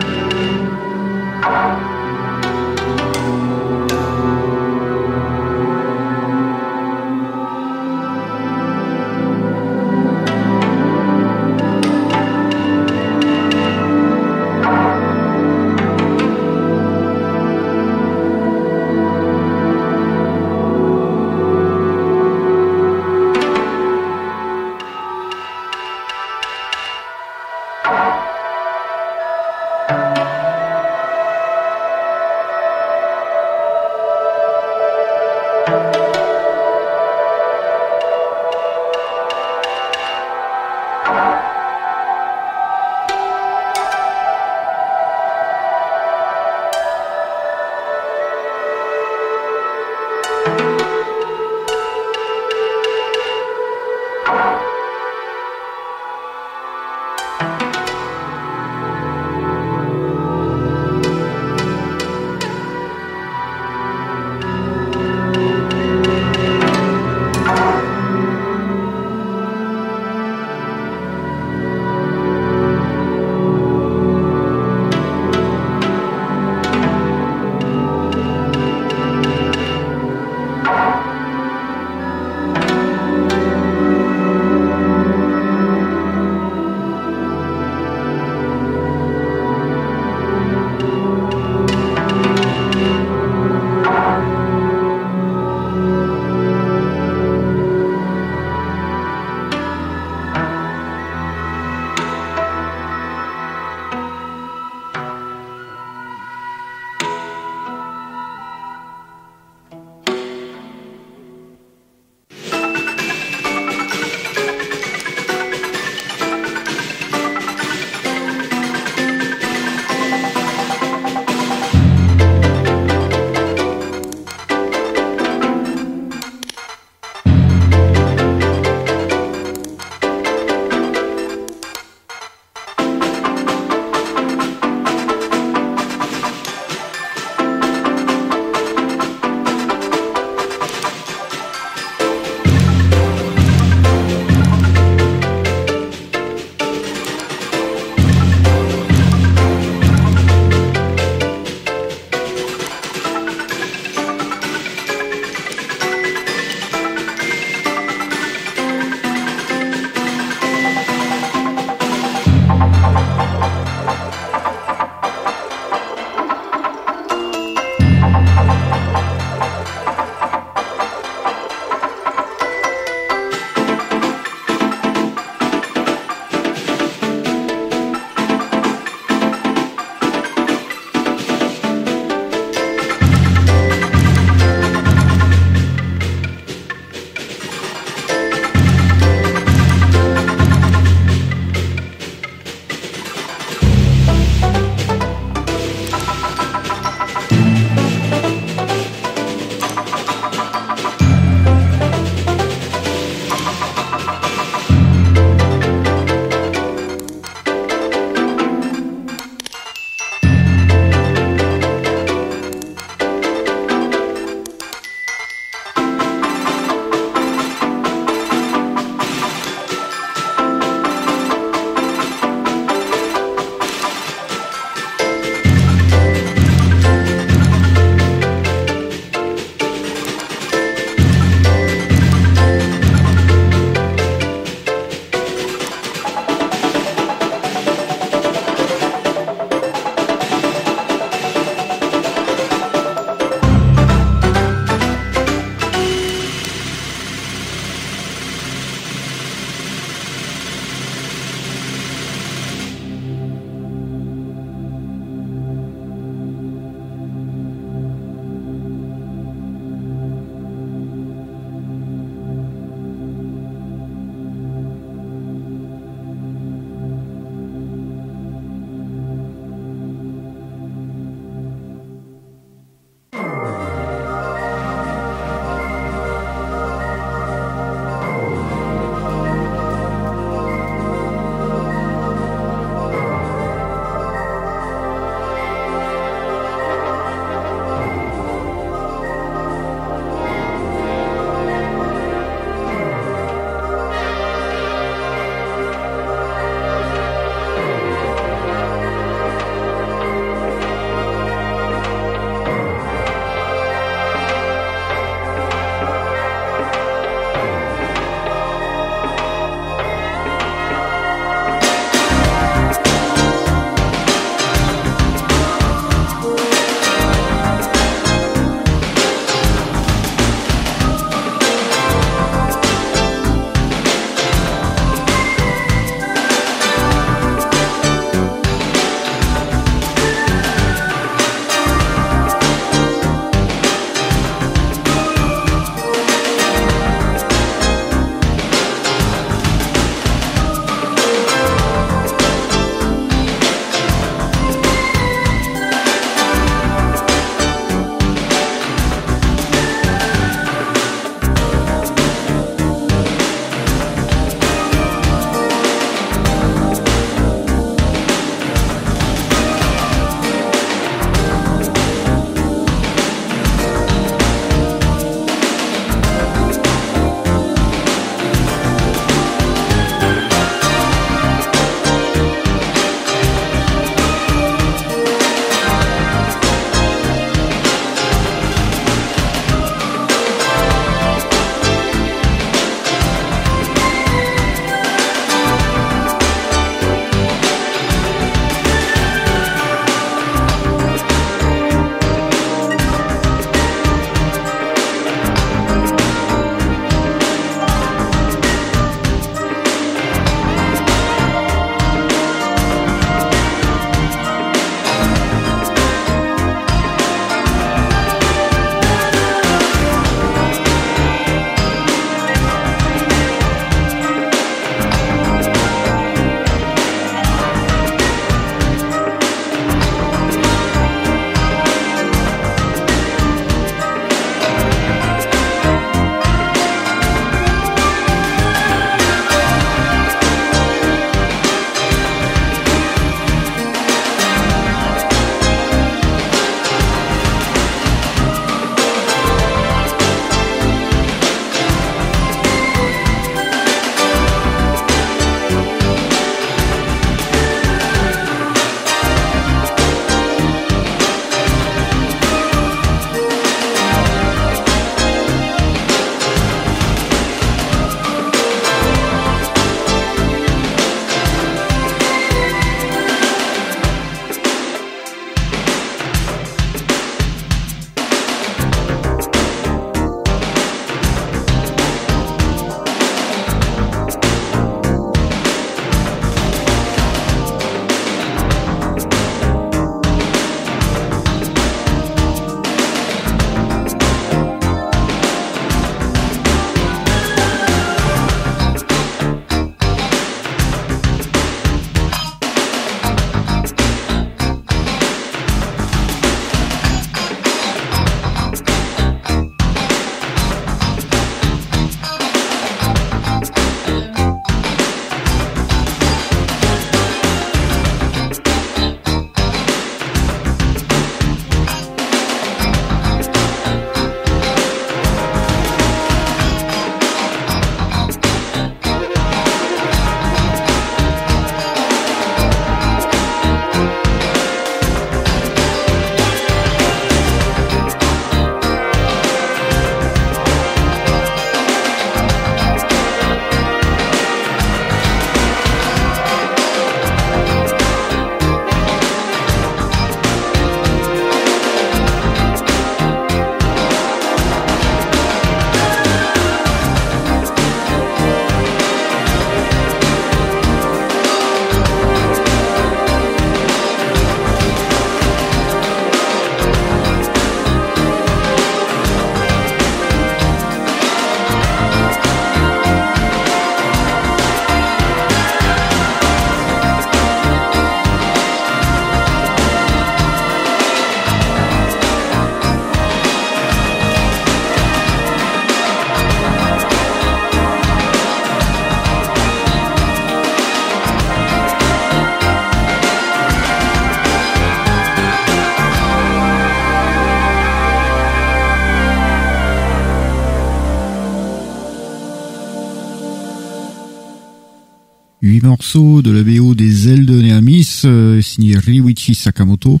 Morceaux de la BO des ailes de Neamis, euh, signé Ryuichi Sakamoto,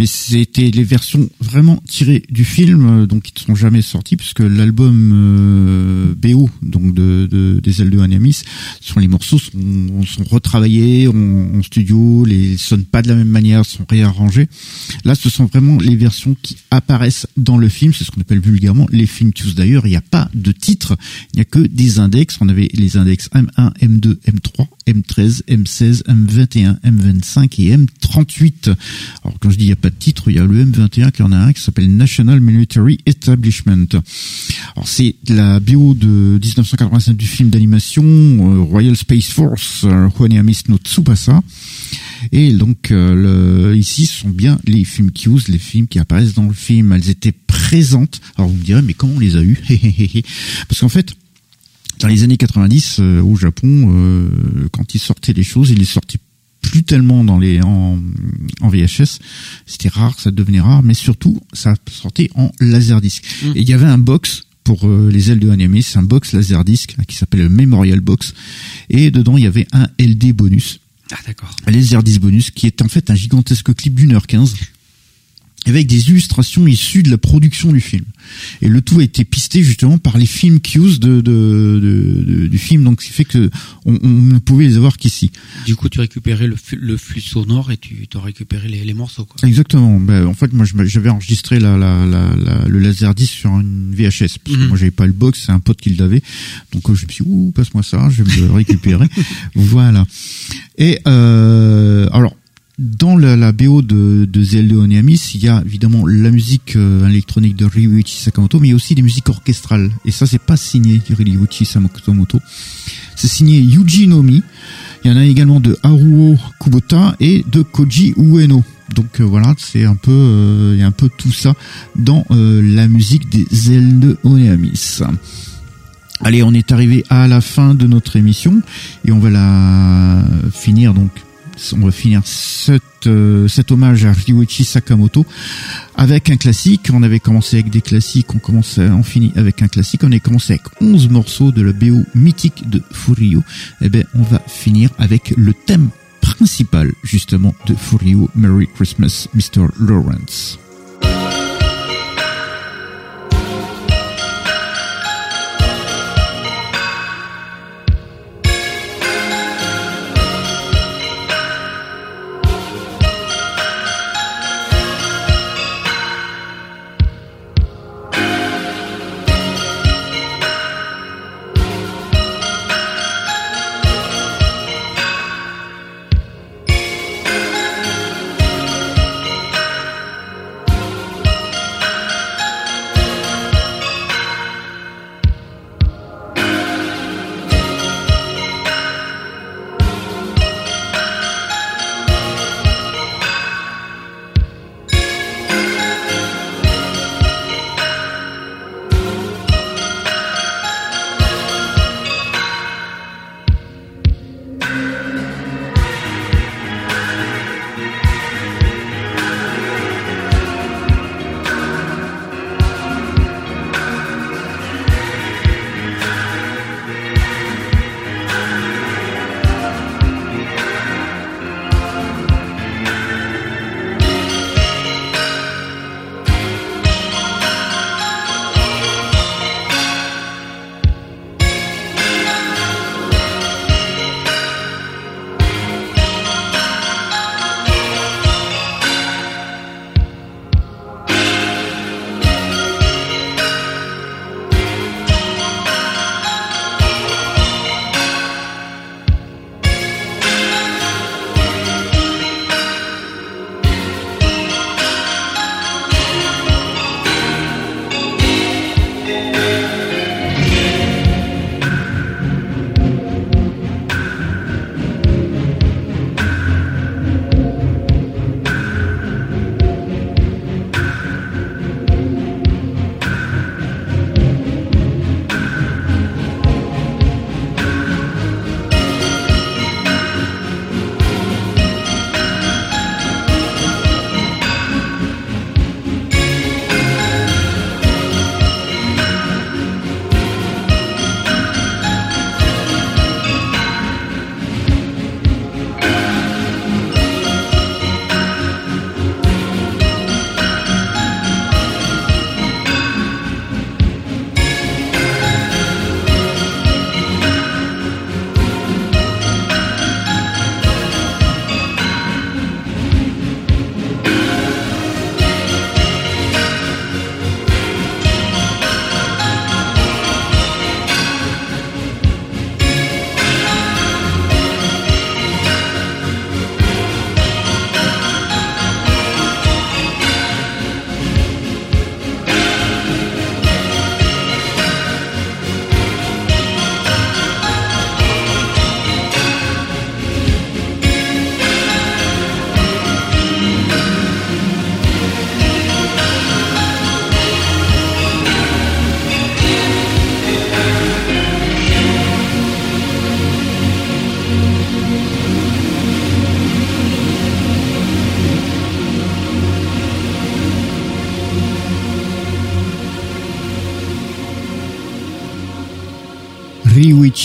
mais c'était les versions vraiment tirées du film, euh, donc qui ne sont jamais sorties, puisque l'album euh, BO donc de, des ailes de Neamis, sont les morceaux sont, sont retravaillés en, studio, les sonnent pas de la même manière, sont réarrangés. Là, ce sont vraiment les versions qui apparaissent dans le film, c'est ce qu'on appelle vulgairement les films tous d'ailleurs. Il n'y a pas de titre, il n'y a que des index. On avait les index M1, M2, M3, M13, M16, M21, M25 et M38. Alors quand je dis il n'y a pas de titre, il y a le M21 qui en a un qui s'appelle National Military Establishment. Alors c'est la bio de 1985 du film d'animation euh, Royal Space Force, euh, Miss no Tsubasa. Et donc euh, ici ce sont bien les films cues, les films qui apparaissent dans le film. Elles étaient présentes. Alors vous me direz mais comment on les a eues? Parce qu'en fait dans les années 90 euh, au Japon, euh, quand ils sortaient des choses, ils les sortaient plus tellement dans les en, en VHS, c'était rare, ça devenait rare, mais surtout ça sortait en laserdisc. Mmh. Et il y avait un box pour euh, les ailes de Anime, c'est un box laserdisc qui s'appelle le Memorial Box, et dedans il y avait un LD bonus.
Ah d'accord.
Un laserdisc bonus qui est en fait un gigantesque clip d'une heure quinze avec des illustrations issues de la production du film. Et le tout a été pisté justement par les film cues de, de, de, du film, donc ce qui fait que on, on ne pouvait les avoir qu'ici.
Du coup, tu récupérais le, le flux sonore et tu as récupéré les, les, morceaux. Quoi.
Exactement. Ben, en fait, moi, j'avais enregistré la, la, la, le laserdisc sur une VHS parce que mhm. moi, j'avais pas le box, c'est un pote qui l'avait. Donc, euh, je me suis dit, ouh, passe-moi ça, je vais me le récupérer. voilà. Et euh, alors dans la, la, BO de, de Zelda Oniamis, il y a évidemment la musique euh, électronique de Ryuichi Sakamoto, mais il y a aussi des musiques orchestrales. Et ça, c'est pas signé Ryuichi Sakamoto. C'est signé Yuji Nomi. Il y en a également de Haruo Kubota et de Koji Ueno. Donc euh, voilà, c'est un peu, euh, il y a un peu tout ça dans la musique des Zelda Oniamis. Allez, on est arrivé à la fin de notre émission et on va la finir donc on va finir euh, cet hommage à Ryuichi Sakamoto avec un classique. On avait commencé avec des classiques, on commence, on finit avec un classique. On a commencé avec 11 morceaux de la BO mythique de Furio. Eh ben, on va finir avec le thème principal justement de Furio. Merry Christmas, Mr. Lawrence.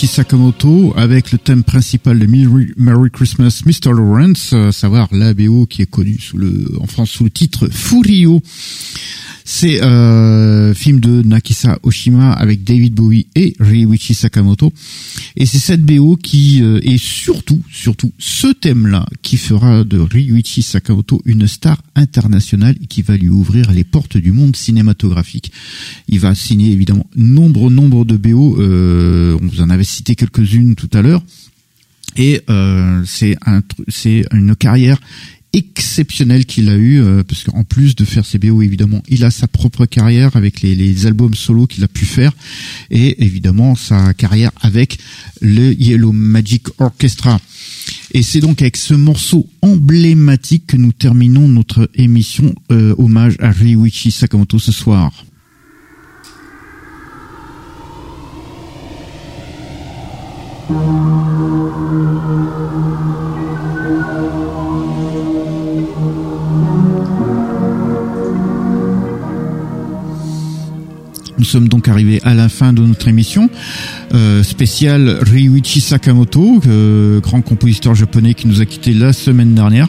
Sakamoto avec le thème principal de Merry Christmas Mr. Lawrence, à savoir la BO qui est connue sous le, en France sous le titre Furio. C'est euh, film de Nakisa Oshima avec David Bowie et Ryuichi Sakamoto. Et c'est cette BO qui euh, est surtout, surtout ce thème-là qui fera de Ryuichi Sakamoto une star internationale et qui va lui ouvrir les portes du monde cinématographique. Il va signer évidemment nombre, nombre de BO. Euh, on vous en avait cité quelques-unes tout à l'heure. Et euh, c'est un, c'est une carrière exceptionnel qu'il a eu, euh, parce qu'en plus de faire ses BO, évidemment, il a sa propre carrière avec les, albums solo qu'il a pu faire, et évidemment sa carrière avec le Yellow Magic Orchestra. Et c'est donc avec ce morceau emblématique que nous terminons notre émission euh, hommage à Ryuichi Sakamoto ce soir. Nous sommes donc arrivés à la fin de notre émission euh, spéciale Ryuichi Sakamoto, euh, grand compositeur japonais qui nous a quitté la semaine dernière.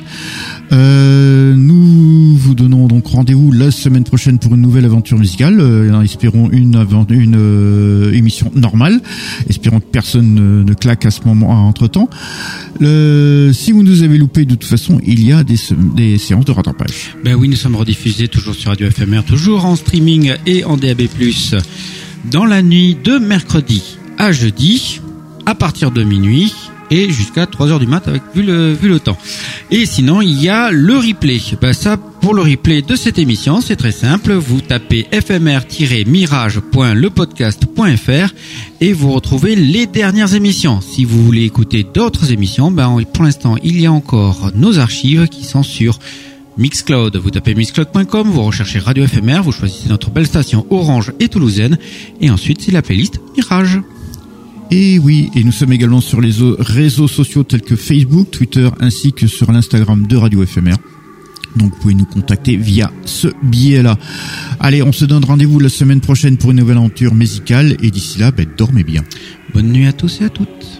Euh, nous vous donnons donc rendez-vous la semaine prochaine pour une nouvelle aventure musicale. Euh, espérons une, une euh, émission normale. Espérons que personne ne, claque à ce moment entre temps. Le, si vous nous avez loupé, de toute façon, il y a des, des séances de rattrapage.
Ben oui, nous sommes rediffusés toujours sur Radio FMR, toujours en streaming et en DAB+, dans la nuit de mercredi à jeudi, à partir de minuit et jusqu'à 3 heures du mat avec vu le vu le temps. Et sinon, il y a le replay. Ben ça pour le replay de cette émission, c'est très simple, vous tapez fmr-mirage.lepodcast.fr et vous retrouvez les dernières émissions. Si vous voulez écouter d'autres émissions, ben pour l'instant, il y a encore nos archives qui sont sur Mixcloud. Vous tapez mixcloud.com, vous recherchez Radio FMR, vous choisissez notre belle station Orange et Toulousaine et ensuite c'est la playlist Mirage.
Et oui, et nous sommes également sur les réseaux sociaux tels que Facebook, Twitter, ainsi que sur l'Instagram de Radio FMR. Donc vous pouvez nous contacter via ce biais-là. Allez, on se donne rendez-vous la semaine prochaine pour une nouvelle aventure musicale. Et d'ici là, ben, dormez bien.
Bonne nuit à tous et à toutes.